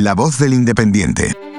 La voz del independiente.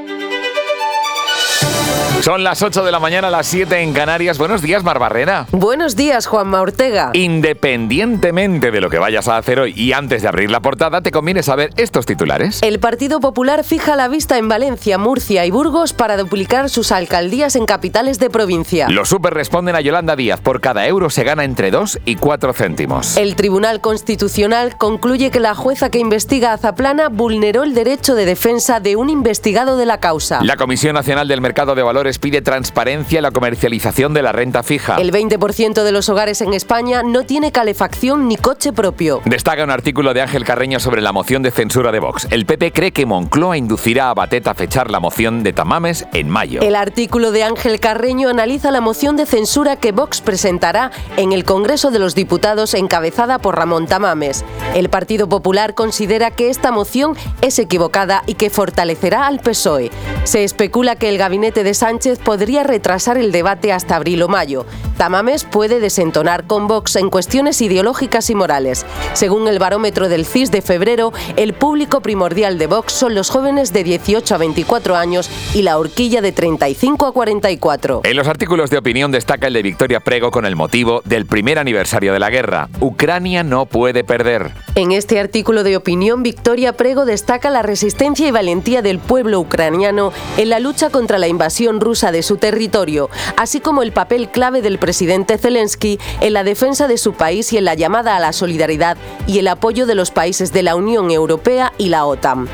Son las 8 de la mañana, las 7 en Canarias. Buenos días, Barbarrena. Buenos días, Juanma Ortega. Independientemente de lo que vayas a hacer hoy y antes de abrir la portada, te conviene saber estos titulares. El Partido Popular fija la vista en Valencia, Murcia y Burgos para duplicar sus alcaldías en capitales de provincia. Los super responden a Yolanda Díaz. Por cada euro se gana entre 2 y 4 céntimos. El Tribunal Constitucional concluye que la jueza que investiga a Zaplana vulneró el derecho de defensa de un investigado de la causa. La Comisión Nacional del Mercado de Valores pide transparencia en la comercialización de la renta fija. El 20% de los hogares en España no tiene calefacción ni coche propio. Destaca un artículo de Ángel Carreño sobre la moción de censura de Vox. El PP cree que Moncloa inducirá a Batet a fechar la moción de Tamames en mayo. El artículo de Ángel Carreño analiza la moción de censura que Vox presentará en el Congreso de los Diputados encabezada por Ramón Tamames. El Partido Popular considera que esta moción es equivocada y que fortalecerá al PSOE. Se especula que el gabinete de Sánchez podría retrasar el debate hasta abril o mayo. Tamames puede desentonar con Vox en cuestiones ideológicas y morales. Según el barómetro del CIS de febrero, el público primordial de Vox son los jóvenes de 18 a 24 años y la horquilla de 35 a 44. En los artículos de opinión destaca el de Victoria Prego con el motivo del primer aniversario de la guerra. Ucrania no puede perder. En este artículo de opinión, Victoria Prego destaca la resistencia y valentía del pueblo ucraniano en la lucha contra la invasión rusa de su territorio, así como el papel clave del presidente Zelensky en la defensa de su país y en la llamada a la solidaridad y el apoyo de los países de la Unión Europea y la OTAN.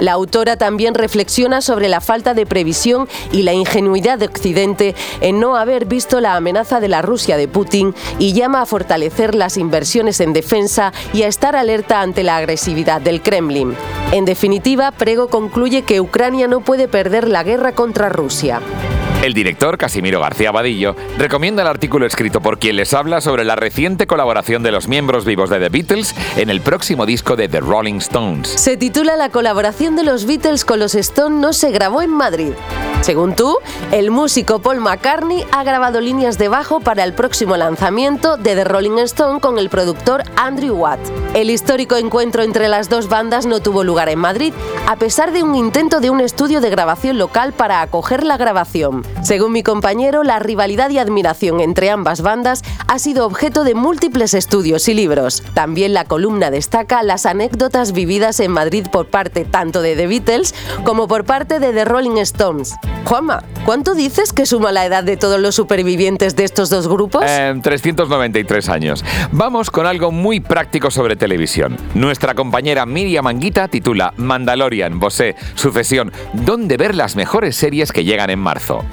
La autora también reflexiona sobre la falta de previsión y la ingenuidad de Occidente en no haber visto la amenaza de la Rusia de Putin y llama a fortalecer las inversiones en defensa y a estar alerta ante la agresividad del Kremlin. En definitiva, Prego concluye que Ucrania no puede perder la guerra contra Rusia. El director Casimiro García Vadillo recomienda el artículo escrito por quien les habla sobre la reciente colaboración de los miembros vivos de The Beatles en el próximo disco de The Rolling Stones. Se titula La colaboración de los Beatles con los Stones no se grabó en Madrid. Según tú, el músico Paul McCartney ha grabado líneas de bajo para el próximo lanzamiento de The Rolling Stone con el productor Andrew Watt. El histórico encuentro entre las dos bandas no tuvo lugar en Madrid, a pesar de un intento de un estudio de grabación local para acoger la grabación. Según mi compañero, la rivalidad y admiración entre ambas bandas ha sido objeto de múltiples estudios y libros. También la columna destaca las anécdotas vividas en Madrid por parte tanto de The Beatles como por parte de The Rolling Stones. Juanma, ¿cuánto dices que suma la edad de todos los supervivientes de estos dos grupos? Eh, 393 años. Vamos con algo muy práctico sobre televisión. Nuestra compañera Miriam Anguita titula Mandalorian, Bosé, Sucesión, ¿dónde ver las mejores series que llegan en marzo?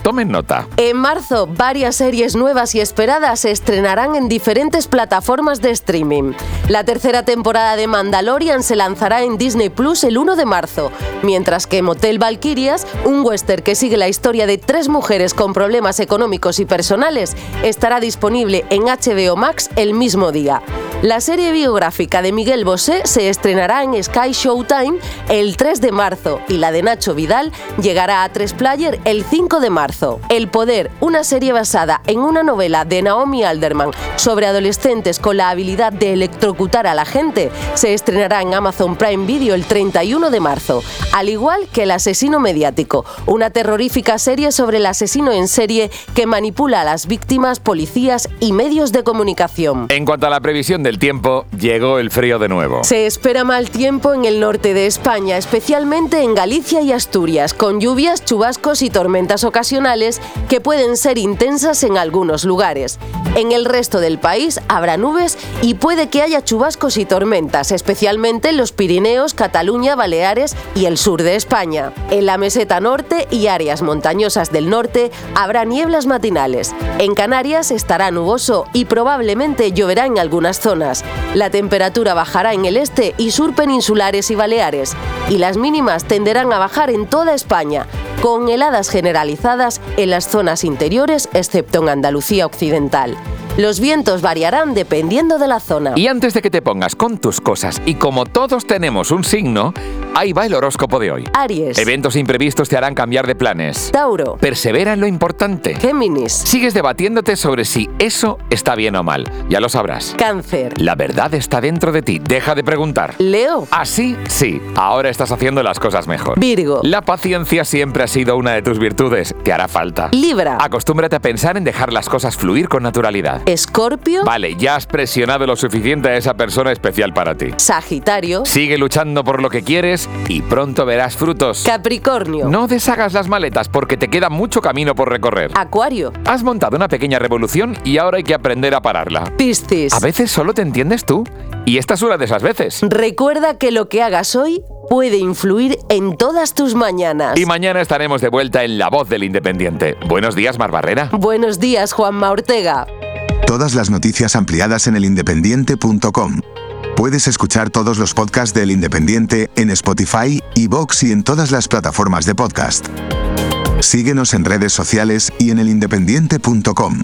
En marzo, varias series nuevas y esperadas se estrenarán en diferentes plataformas de streaming. La tercera temporada de Mandalorian se lanzará en Disney Plus el 1 de marzo, mientras que Motel Valkyrias, un western que sigue la historia de tres mujeres con problemas económicos y personales, estará disponible en HBO Max el mismo día. La serie biográfica de Miguel Bosé se estrenará en Sky Showtime el 3 de marzo y la de Nacho Vidal llegará a 3 Player el 5 de marzo. El Poder, una serie basada en una novela de Naomi Alderman sobre adolescentes con la habilidad de electrocutar a la gente, se estrenará en Amazon Prime Video el 31 de marzo, al igual que El asesino mediático, una terrorífica serie sobre el asesino en serie que manipula a las víctimas, policías y medios de comunicación. En cuanto a la previsión del tiempo, llegó el frío de nuevo. Se espera mal tiempo en el norte de España, especialmente en Galicia y Asturias, con lluvias, chubascos y tormentas ocasionales que pueden ser intensas en algunos lugares. En el resto del país habrá nubes y puede que haya chubascos y tormentas, especialmente en los Pirineos, Cataluña, Baleares y el sur de España. En la meseta norte y áreas montañosas del norte habrá nieblas matinales. En Canarias estará nuboso y probablemente lloverá en algunas zonas. La temperatura bajará en el este y sur peninsulares y Baleares, y las mínimas tenderán a bajar en toda España, con heladas generalizadas en las zonas interiores, excepto en Andalucía Occidental. Los vientos variarán dependiendo de la zona. Y antes de que te pongas con tus cosas, y como todos tenemos un signo, ahí va el horóscopo de hoy. Aries. Eventos imprevistos te harán cambiar de planes. Tauro. Persevera en lo importante. Géminis. Sigues debatiéndote sobre si eso está bien o mal. Ya lo sabrás. Cáncer. La verdad está dentro de ti. Deja de preguntar. Leo. Así, sí. Ahora estás haciendo las cosas mejor. Virgo. La paciencia siempre ha sido una de tus virtudes. Te hará falta. Libra. Acostúmbrate a pensar en dejar las cosas fluir con naturalidad. Escorpio. Vale, ya has presionado lo suficiente a esa persona especial para ti. Sagitario. Sigue luchando por lo que quieres y pronto verás frutos. Capricornio. No deshagas las maletas porque te queda mucho camino por recorrer. Acuario. Has montado una pequeña revolución y ahora hay que aprender a pararla. Piscis. A veces solo te entiendes tú. Y esta es una de esas veces. Recuerda que lo que hagas hoy puede influir en todas tus mañanas. Y mañana estaremos de vuelta en La Voz del Independiente. Buenos días, Mar Barrera. Buenos días, Juanma Ortega. Todas las noticias ampliadas en elindependiente.com. Puedes escuchar todos los podcasts del Independiente en Spotify, iVoox y en todas las plataformas de podcast. Síguenos en redes sociales y en elindependiente.com.